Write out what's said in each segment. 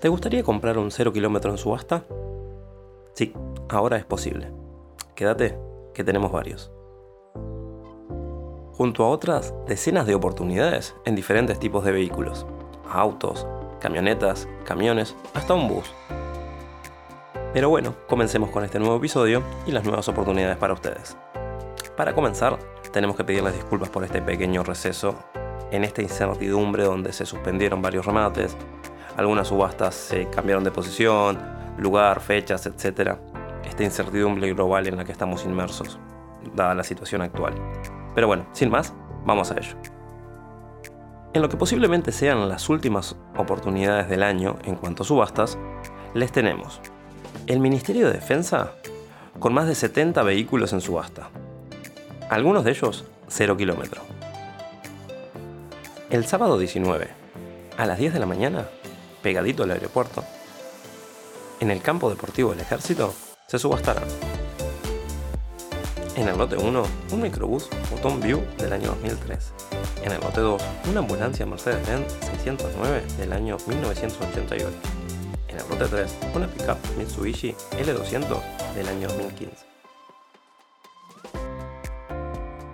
¿Te gustaría comprar un 0 kilómetro en subasta? Sí, ahora es posible. Quédate, que tenemos varios. Junto a otras decenas de oportunidades en diferentes tipos de vehículos. Autos, camionetas, camiones, hasta un bus. Pero bueno, comencemos con este nuevo episodio y las nuevas oportunidades para ustedes. Para comenzar, tenemos que pedirles disculpas por este pequeño receso en esta incertidumbre donde se suspendieron varios remates, algunas subastas se cambiaron de posición, lugar, fechas, etc. Esta incertidumbre global en la que estamos inmersos, dada la situación actual. Pero bueno, sin más, vamos a ello. En lo que posiblemente sean las últimas oportunidades del año en cuanto a subastas, les tenemos el Ministerio de Defensa con más de 70 vehículos en subasta. Algunos de ellos 0 kilómetro. El sábado 19, a las 10 de la mañana, pegadito al aeropuerto, en el campo deportivo del ejército, se subastarán. En el lote 1, un microbús Photon View del año 2003. En el lote 2, una ambulancia Mercedes-Benz 609 del año 1988. En el lote 3, una pickup Mitsubishi L200 del año 2015.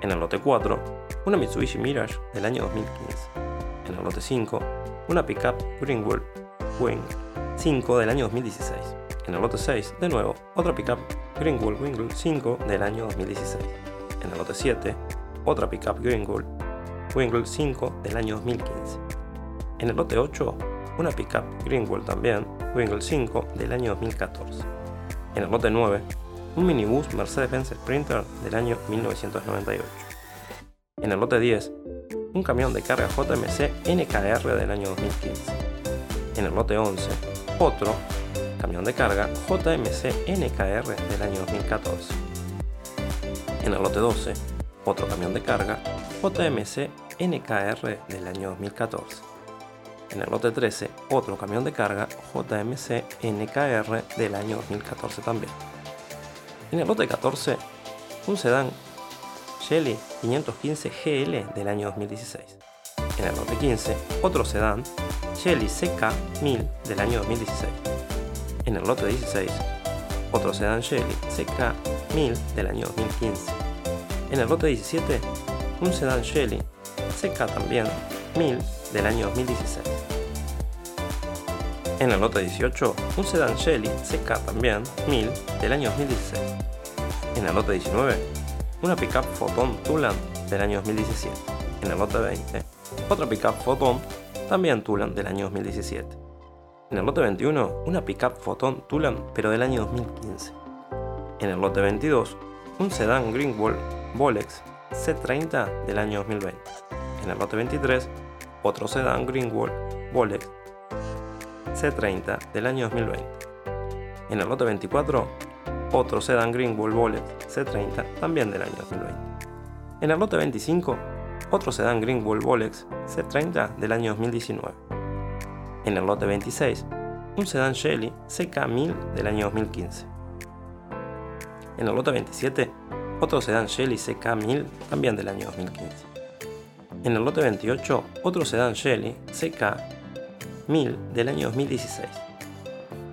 En el lote 4, una Mitsubishi Mirage del año 2015. En el lote 5, una pickup Greenwood Wing 5 del año 2016. En el lote 6, de nuevo, otra pickup Greenwood Wingle 5 del año 2016. En el lote 7, otra pickup Greenwood Wingle 5 del año 2015. En el lote 8, una pickup Greenwood también, Wingle 5 del año 2014. En el lote 9, un minibus Mercedes-Benz Sprinter del año 1998. En el lote 10, un camión de carga JMC NKR del año 2015. En el lote 11, otro camión de carga JMC NKR del año 2014. En el lote 12, otro camión de carga JMC NKR del año 2014. En el lote 13, otro camión de carga JMC NKR del año 2014 también. En el lote 14, un sedán Shelly 515 GL del año 2016. En el lote 15, otro sedán Shelly CK 1000 del año 2016. En el lote 16, otro sedán Shelly CK 1000 del año 2015. En el lote 17, un sedán Shelly CK también 1000 del año 2016. En el lote 18, un sedán Shelly CK también 1000 del año 2016. En el lote 19, una pickup Photon Tulan del año 2017. En el lote 20, otra pickup Photon también Tulan del año 2017. En el lote 21, una pickup Photon Tulan pero del año 2015. En el lote 22, un sedán Greenwall Bolex C30 del año 2020. En el lote 23, otro sedán Greenwall Bolex C30 del año 2020. En el lote 24, otro sedán Greenwall Bolex C30 también del año 2020. En el lote 25, otro sedán Greenwall Bolex C30 del año 2019. En el lote 26, un sedán Shelly CK1000 del año 2015. En el lote 27, otro sedán Shelly CK1000 también del año 2015. En el lote 28, otro sedán Shelly CK1000 del año 2016.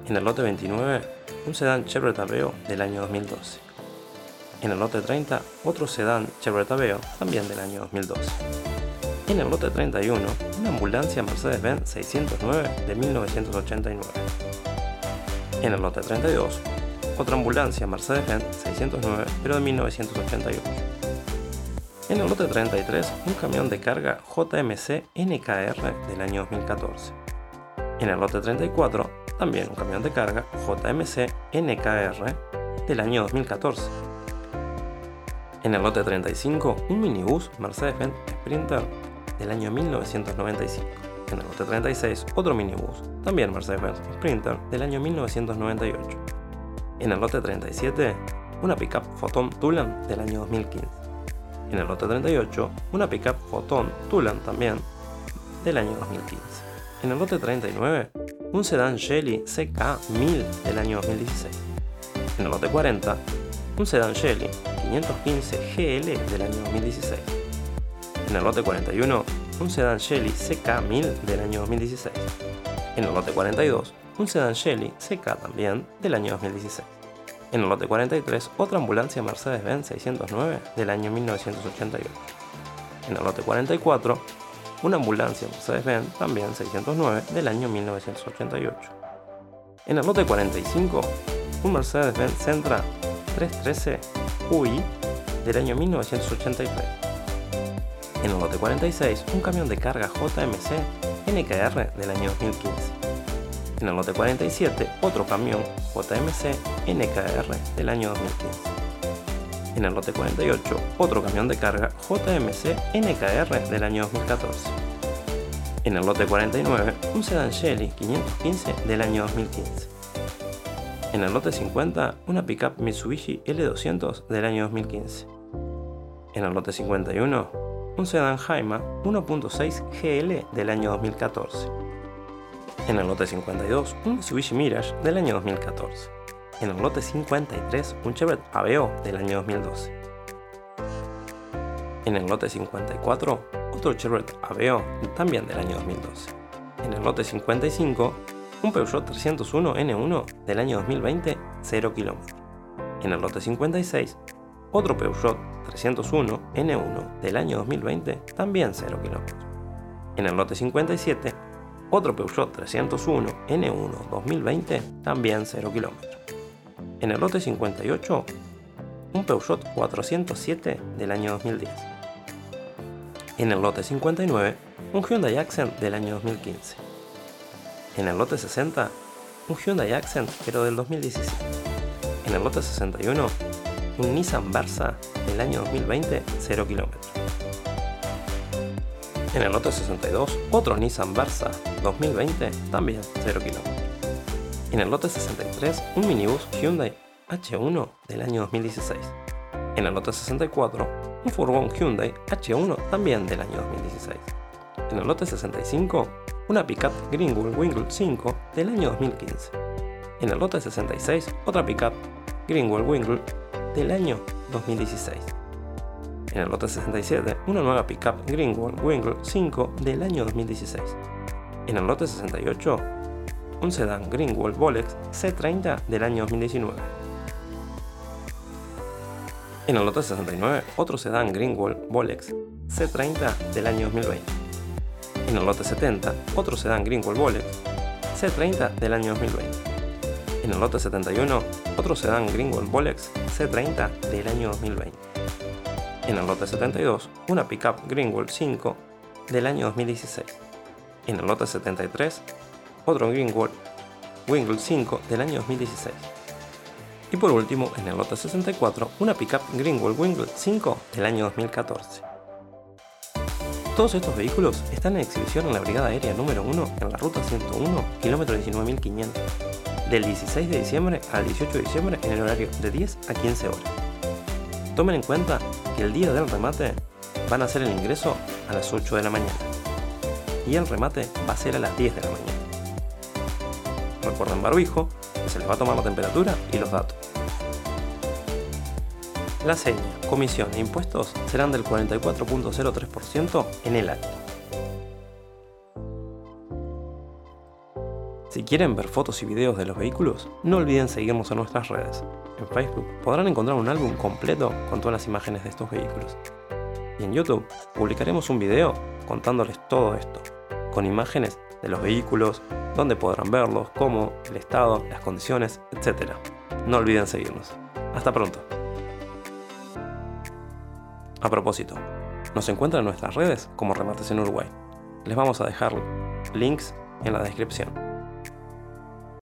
En el lote 29, un sedán Chevrolet Aveo del año 2012. En el lote 30, otro sedán Chevrolet Aveo también del año 2012. En el lote 31, una ambulancia Mercedes-Benz 609 de 1989. En el lote 32, otra ambulancia Mercedes-Benz 609 pero de 1988. En el lote 33, un camión de carga JMC NKR del año 2014. En el lote 34, también un camión de carga JMC NKR del año 2014. En el lote 35, un minibús Mercedes-Benz Sprinter del año 1995. En el lote 36, otro minibús, también Mercedes-Benz Sprinter del año 1998. En el lote 37, una pickup Photon Tulan del año 2015. En el lote 38, una pickup Photon Tulan también del año 2015. En el lote 39, un sedán Shelly CK1000 del año 2016. En el lote 40, un sedán Shelly 515 GL del año 2016. En el lote 41, un sedán Shelly CK1000 del año 2016. En el lote 42, un sedán Shelly CK también del año 2016. En el lote 43, otra ambulancia Mercedes-Benz 609 del año 1988. En el lote 44, una ambulancia Mercedes-Benz también 609 del año 1988. En el lote 45, un Mercedes-Benz Sentra 313 UI del año 1983. En el lote 46, un camión de carga JMC NKR del año 2015. En el lote 47, otro camión JMC NKR del año 2015. En el lote 48, otro camión de carga JMC NKR del año 2014. En el lote 49, un sedán Shelly 515 del año 2015. En el lote 50, una pickup Mitsubishi L200 del año 2015. En el lote 51, un sedán Jaima 1.6 GL del año 2014. En el lote 52, un Mitsubishi Mirage del año 2014. En el lote 53, un Chevrolet Aveo del año 2012. En el lote 54, otro Chevrolet Aveo también del año 2012. En el lote 55, un Peugeot 301 N1 del año 2020, 0 km. En el lote 56, otro Peugeot 301 N1 del año 2020, también 0 km. En el lote 57, otro Peugeot 301 N1 2020, también 0 km. En el lote 58, un Peugeot 407 del año 2010. En el lote 59, un Hyundai Accent del año 2015. En el lote 60, un Hyundai Accent pero del 2017. En el lote 61, un Nissan Versa del año 2020, 0 km. En el lote 62, otro Nissan Versa 2020, también 0 km. En el lote 63, un minibus Hyundai H1 del año 2016. En el lote 64, un furgón Hyundai H1 también del año 2016. En el lote 65, una pickup Greenwood Wingle 5 del año 2015. En el lote 66, otra pickup Greenwood Wingle del año 2016. En el lote 67, una nueva pickup Greenwood Wingle 5 del año 2016. En el lote 68, un sedán Greenwald Bolex C30 del año 2019. En el lote 69, otro sedán Greenwald Bolex C30 del año 2020. En el lote 70, otro sedán Greenwald Bolex C30 del año 2020. En el lote 71, otro sedán Greenwald Bolex C30 del año 2020. En el lote 72, una pickup Greenwald 5 del año 2016. En el lote 73, otro Greenwald Wingle 5 del año 2016. Y por último, en el lote 64, una pickup Greenwald Wingle 5 del año 2014. Todos estos vehículos están en exhibición en la Brigada Aérea número 1 en la ruta 101, kilómetro 19.500, del 16 de diciembre al 18 de diciembre en el horario de 10 a 15 horas. Tomen en cuenta que el día del remate van a hacer el ingreso a las 8 de la mañana y el remate va a ser a las 10 de la mañana. Recuerden barbijo, que se les va a tomar la temperatura y los datos. La seña, comisión e impuestos serán del 44.03% en el acto. Si quieren ver fotos y videos de los vehículos, no olviden seguirnos en nuestras redes. En Facebook podrán encontrar un álbum completo con todas las imágenes de estos vehículos. Y en YouTube publicaremos un video contándoles todo esto, con imágenes de los vehículos, dónde podrán verlos, cómo, el estado, las condiciones, etc. No olviden seguirnos. Hasta pronto. A propósito, nos encuentran en nuestras redes como Remates en Uruguay. Les vamos a dejar links en la descripción.